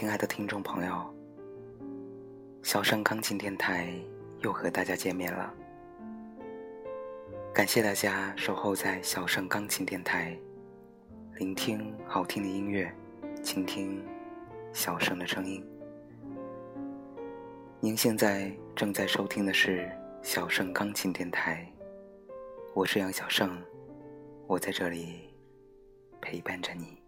亲爱的听众朋友，小盛钢琴电台又和大家见面了。感谢大家守候在小盛钢琴电台，聆听好听的音乐，倾听小盛的声音。您现在正在收听的是小盛钢琴电台，我是杨小盛，我在这里陪伴着你。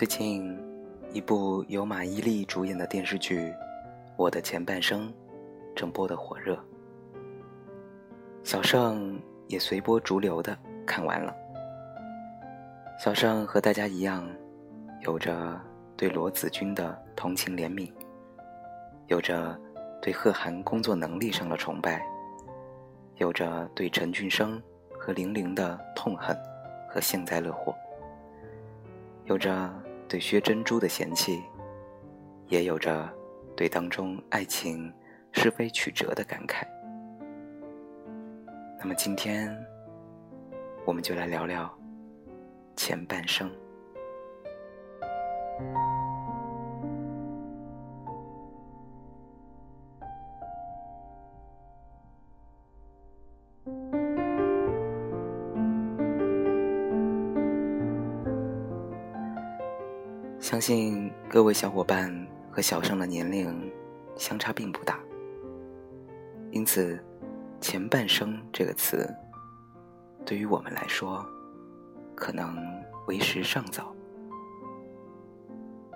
最近，一部由马伊琍主演的电视剧《我的前半生》正播得火热，小盛也随波逐流的看完了。小盛和大家一样，有着对罗子君的同情怜悯，有着对贺涵工作能力上的崇拜，有着对陈俊生和玲玲的痛恨和幸灾乐祸，有着。对薛珍珠的嫌弃，也有着对当中爱情是非曲折的感慨。那么今天，我们就来聊聊前半生。相信各位小伙伴和小盛的年龄相差并不大，因此“前半生”这个词对于我们来说可能为时尚早。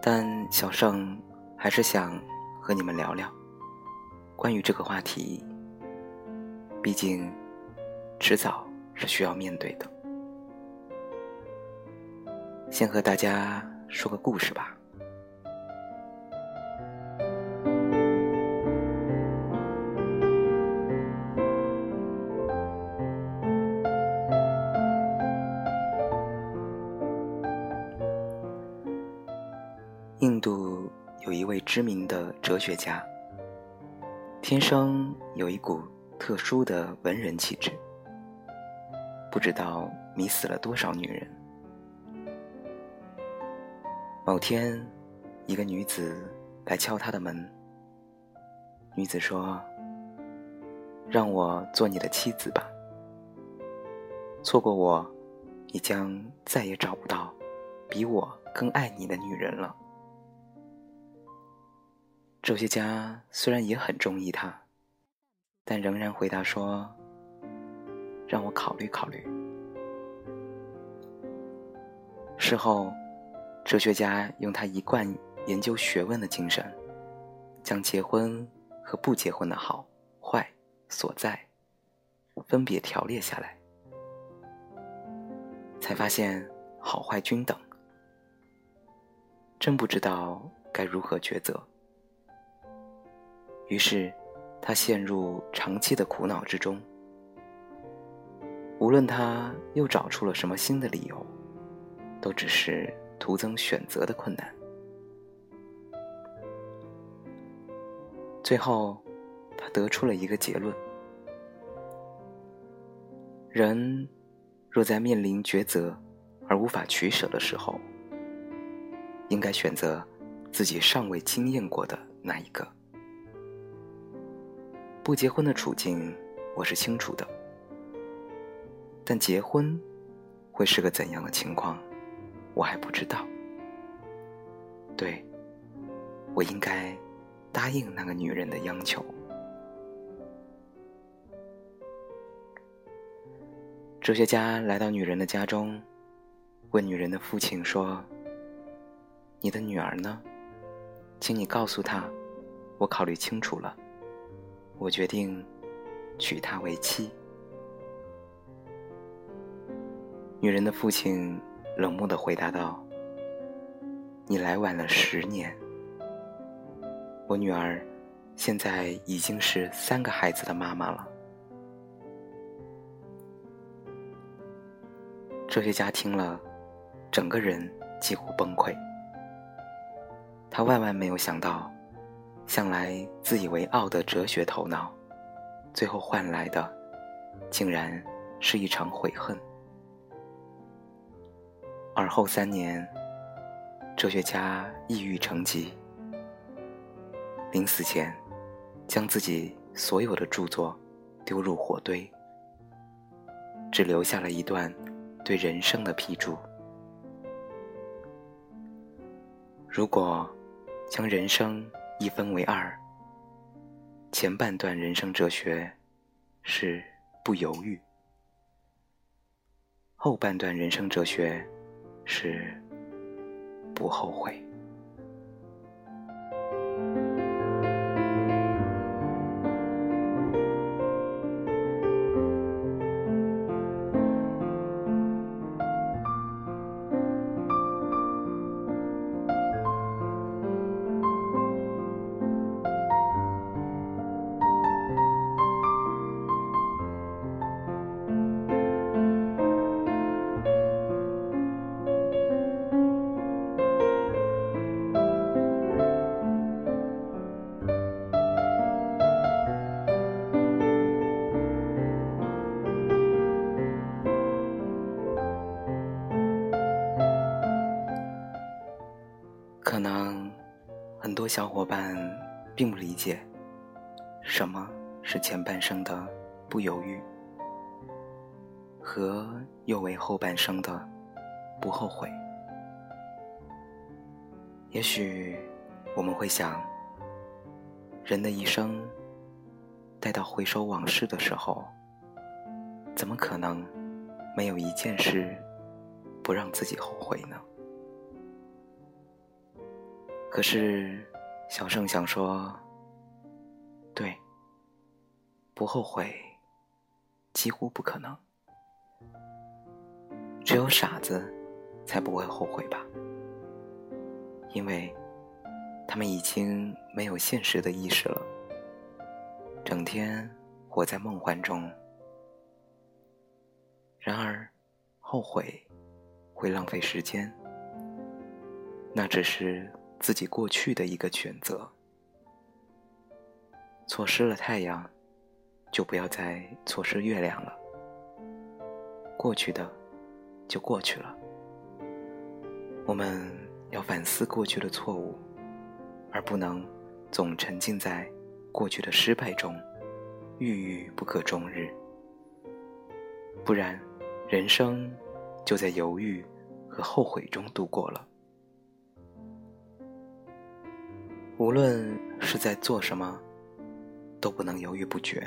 但小盛还是想和你们聊聊关于这个话题，毕竟迟早是需要面对的。先和大家。说个故事吧。印度有一位知名的哲学家，天生有一股特殊的文人气质，不知道迷死了多少女人。某天，一个女子来敲他的门。女子说：“让我做你的妻子吧。错过我，你将再也找不到比我更爱你的女人了。”哲学家虽然也很中意他，但仍然回答说：“让我考虑考虑。”事后。哲学家用他一贯研究学问的精神，将结婚和不结婚的好坏所在分别条列下来，才发现好坏均等。真不知道该如何抉择，于是他陷入长期的苦恼之中。无论他又找出了什么新的理由，都只是。徒增选择的困难。最后，他得出了一个结论：人若在面临抉择而无法取舍的时候，应该选择自己尚未经验过的那一个。不结婚的处境，我是清楚的，但结婚会是个怎样的情况？我还不知道。对，我应该答应那个女人的央求。哲学家来到女人的家中，问女人的父亲说：“你的女儿呢？请你告诉她，我考虑清楚了，我决定娶她为妻。”女人的父亲。冷漠的回答道：“你来晚了十年。我女儿现在已经是三个孩子的妈妈了。”哲学家听了，整个人几乎崩溃。他万万没有想到，向来自以为傲的哲学头脑，最后换来的，竟然是一场悔恨。而后三年，哲学家抑郁成疾，临死前，将自己所有的著作丢入火堆，只留下了一段对人生的批注。如果将人生一分为二，前半段人生哲学是不犹豫，后半段人生哲学。是不后悔。多小伙伴并不理解，什么是前半生的不犹豫，和又为后半生的不后悔。也许我们会想，人的一生，待到回首往事的时候，怎么可能没有一件事不让自己后悔呢？可是，小盛想说，对，不后悔，几乎不可能。只有傻子，才不会后悔吧？因为，他们已经没有现实的意识了，整天活在梦幻中。然而，后悔，会浪费时间，那只是。自己过去的一个选择，错失了太阳，就不要再错失月亮了。过去的，就过去了。我们要反思过去的错误，而不能总沉浸在过去的失败中，郁郁不可终日。不然，人生就在犹豫和后悔中度过了。无论是在做什么，都不能犹豫不决。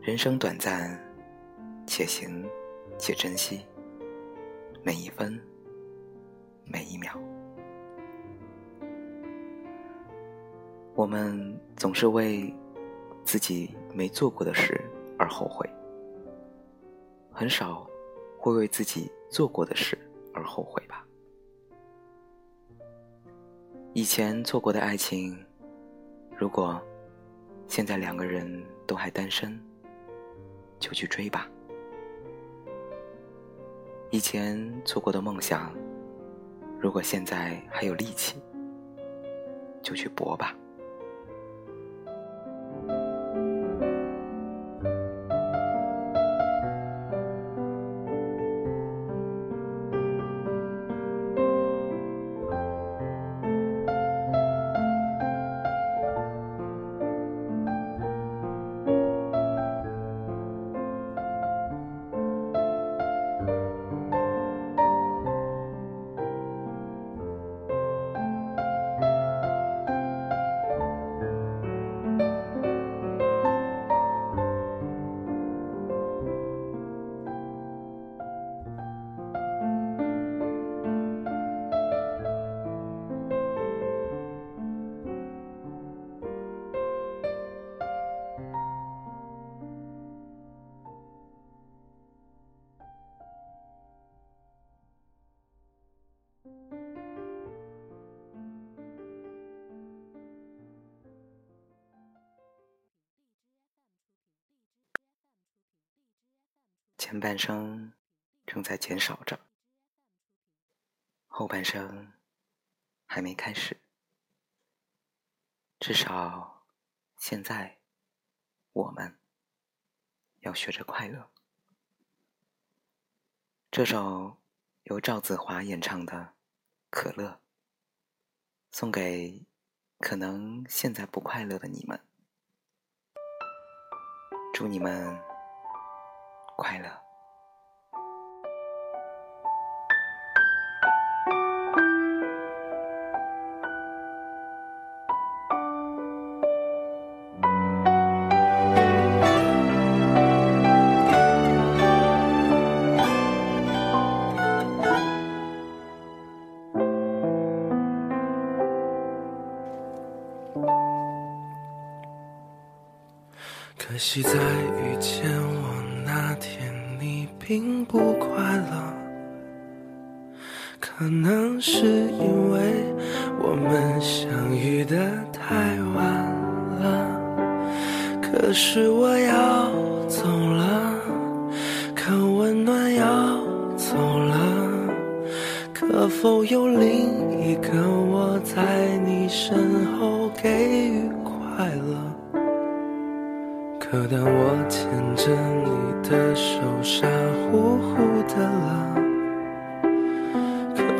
人生短暂，且行且珍惜每一分每一秒。我们总是为自己没做过的事而后悔，很少会为自己做过的事而后悔吧。以前错过的爱情，如果现在两个人都还单身，就去追吧。以前错过的梦想，如果现在还有力气，就去搏吧。前半生正在减少着，后半生还没开始。至少，现在我们要学着快乐。这首由赵子华演唱的《可乐》，送给可能现在不快乐的你们，祝你们快乐。惜在遇见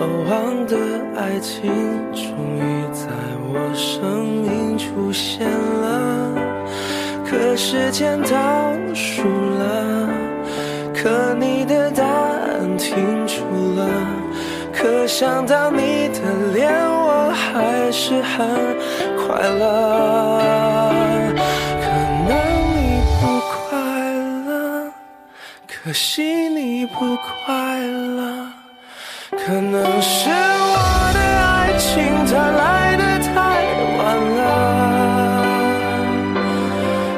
渴望的爱情终于在我生命出现了。可时间倒数了，可你的答案停住了，可想到你的脸，我还是很快乐。可惜你不快乐，可能是我的爱情它来的太晚了。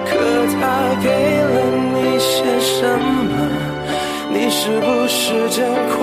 可它给了你些什么？你是不是真快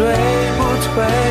追不退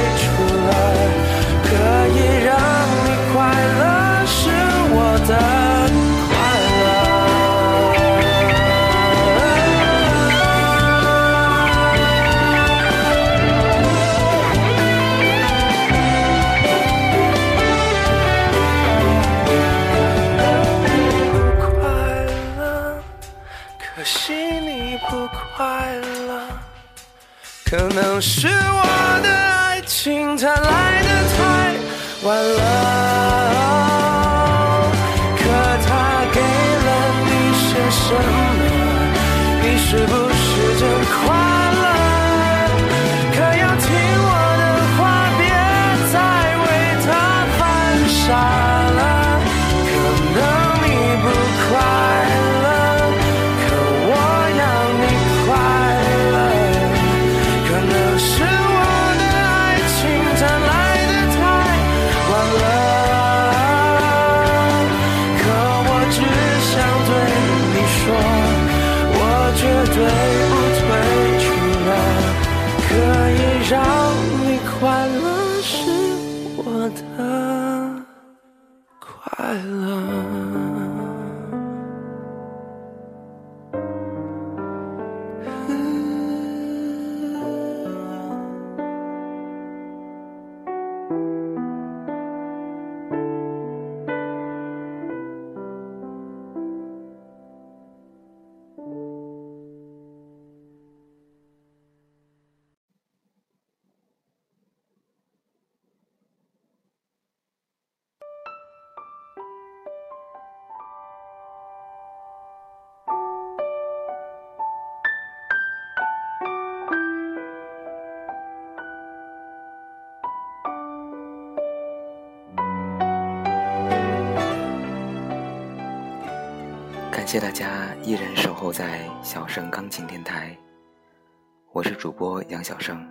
可能是我的爱情它来的太晚了。可他给了你些什么？你是不谢大家依然守候在小盛钢琴电台，我是主播杨小盛。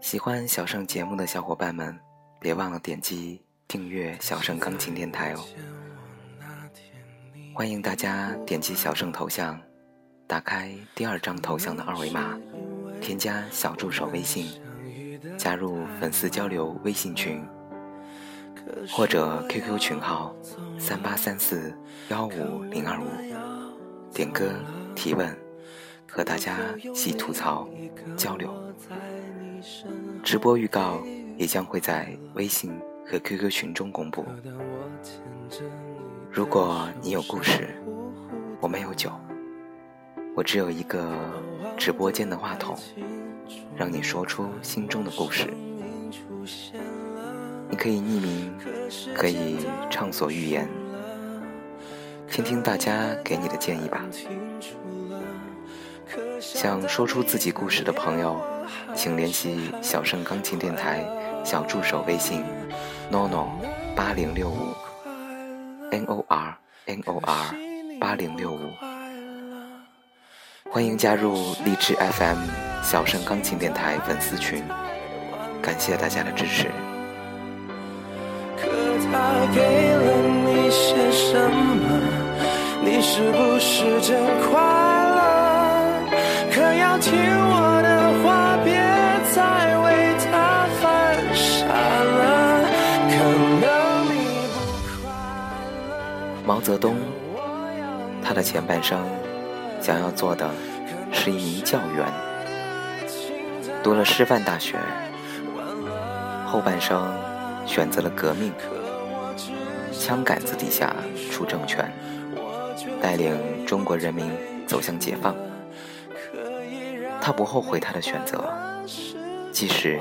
喜欢小盛节目的小伙伴们，别忘了点击订阅小盛钢琴电台哦。欢迎大家点击小盛头像，打开第二张头像的二维码，添加小助手微信，加入粉丝交流微信群。或者 QQ 群号三八三四幺五零二五，点歌提问，和大家一起吐槽交流。直播预告也将会在微信和 QQ 群中公布。如果你有故事，我没有酒，我只有一个直播间的话筒，让你说出心中的故事。你可以匿名，可以畅所欲言，听听大家给你的建议吧。想说出自己故事的朋友，请联系小盛钢琴电台小助手微信 nono 八零六五 n o r n o r 八零六五，欢迎加入荔枝 FM 小盛钢琴电台粉丝群，感谢大家的支持。他给了你些什么？你是不是真快乐？可要听我的话，别再为他犯傻了。可能你不快乐。毛泽东，他的前半生想要做的是一名教员，读了师范大学，后半生选择了革命，枪杆子底下出政权，带领中国人民走向解放。他不后悔他的选择，即使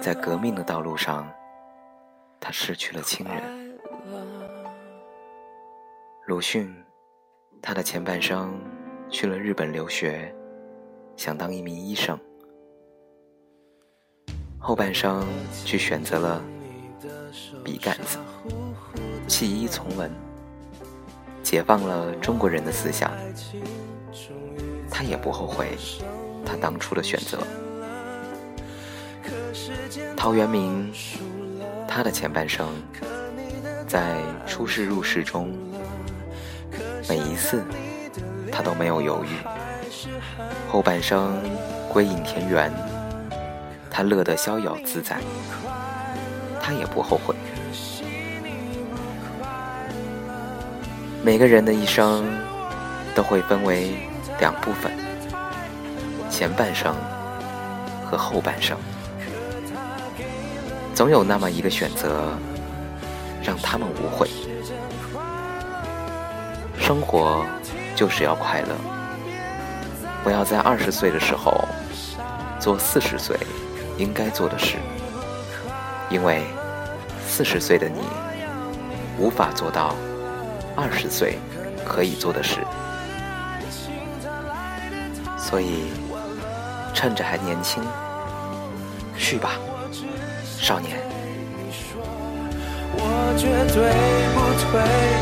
在革命的道路上，他失去了亲人。鲁迅，他的前半生去了日本留学，想当一名医生，后半生却选择了笔杆子，弃医从文，解放了中国人的思想。他也不后悔他当初的选择。陶渊明，他的前半生在出世入世中。每一次，他都没有犹豫。后半生归隐田园，他乐得逍遥自在，他也不后悔。每个人的一生都会分为两部分：前半生和后半生。总有那么一个选择，让他们无悔。生活就是要快乐，不要在二十岁的时候做四十岁应该做的事，因为四十岁的你无法做到二十岁可以做的事，所以趁着还年轻，去吧，少年。我绝对不退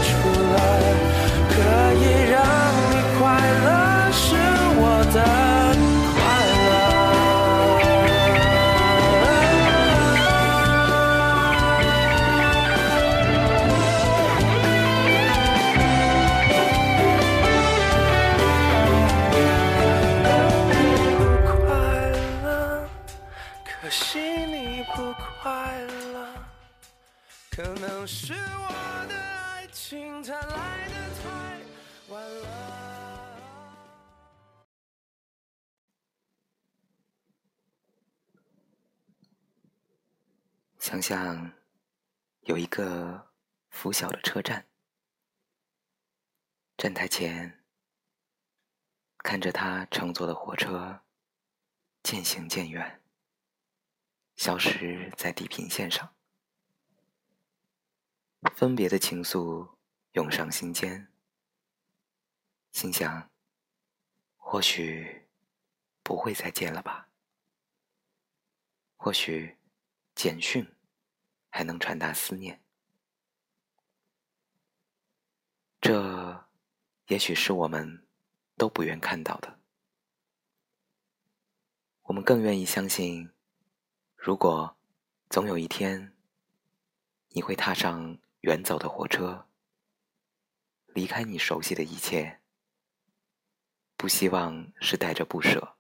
出来，可以让你快乐是我的能是我的爱情它来的太晚了。想想有一个拂晓的车站，站台前看着他乘坐的火车渐行渐远，消失在地平线上。分别的情愫涌上心间，心想：或许不会再见了吧？或许简讯还能传达思念。这也许是我们都不愿看到的。我们更愿意相信，如果总有一天你会踏上。远走的火车，离开你熟悉的一切，不希望是带着不舍，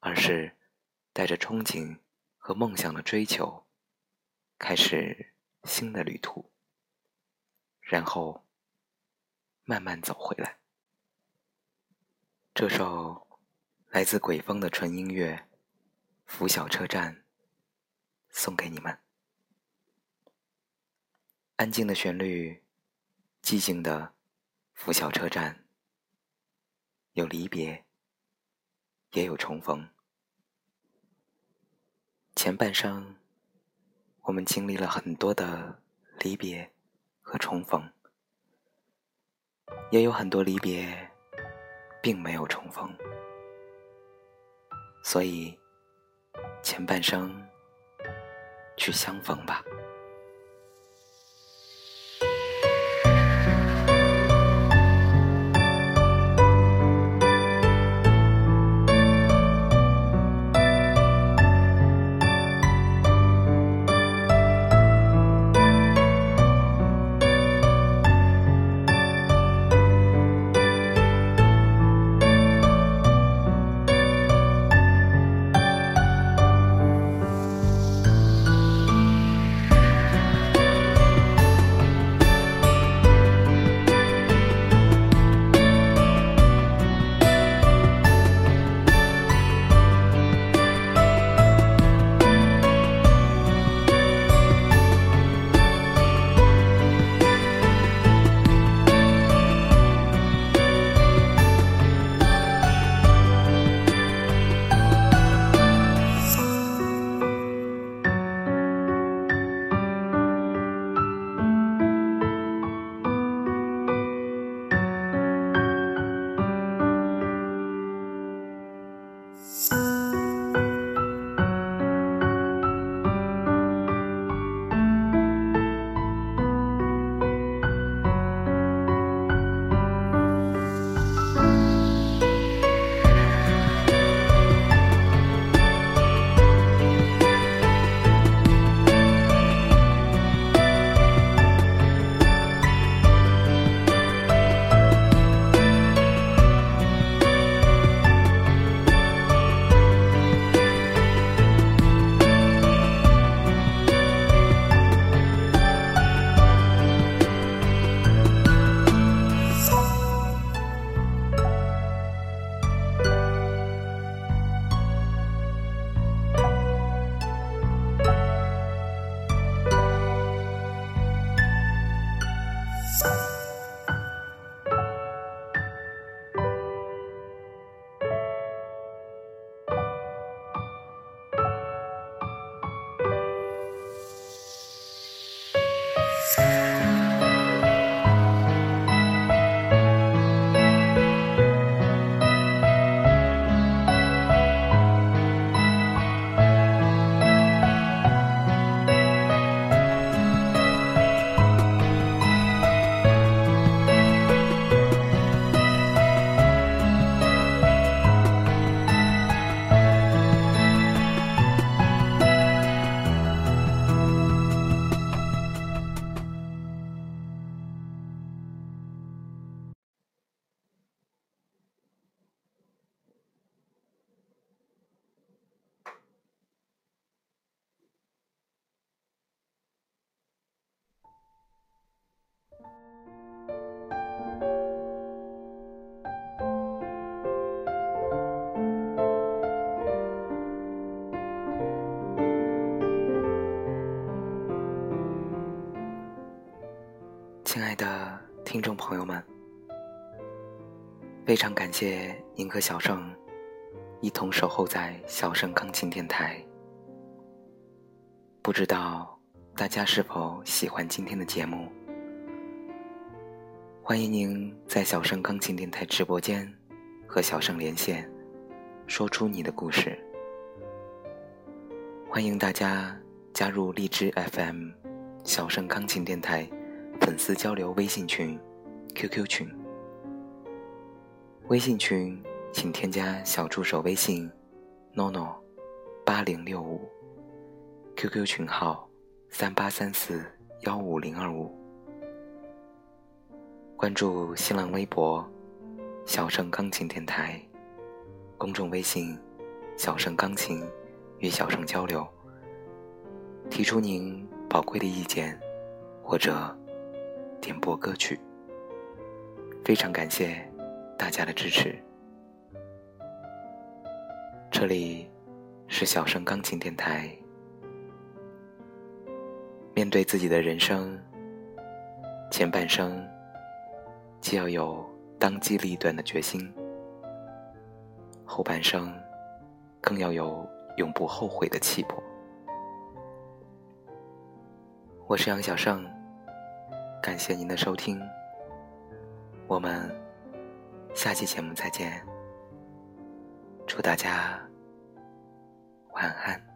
而是带着憧憬和梦想的追求，开始新的旅途，然后慢慢走回来。这首来自鬼风的纯音乐《拂晓车站》，送给你们。安静的旋律，寂静的拂晓车站，有离别，也有重逢。前半生，我们经历了很多的离别和重逢，也有很多离别，并没有重逢。所以，前半生，去相逢吧。听众朋友们，非常感谢您和小盛一同守候在小盛钢琴电台。不知道大家是否喜欢今天的节目？欢迎您在小盛钢琴电台直播间和小盛连线，说出你的故事。欢迎大家加入荔枝 FM 小盛钢琴电台粉丝交流微信群、QQ 群。微信群请添加小助手微信 “nono 八零六五 ”，QQ 群号三八三四幺五零二五。关注新浪微博“小盛钢琴电台”，公众微信“小盛钢琴”与小盛交流，提出您宝贵的意见或者点播歌曲。非常感谢大家的支持。这里是小盛钢琴电台。面对自己的人生，前半生。既要有当机立断的决心，后半生更要有永不后悔的气魄。我是杨小胜，感谢您的收听，我们下期节目再见，祝大家晚安。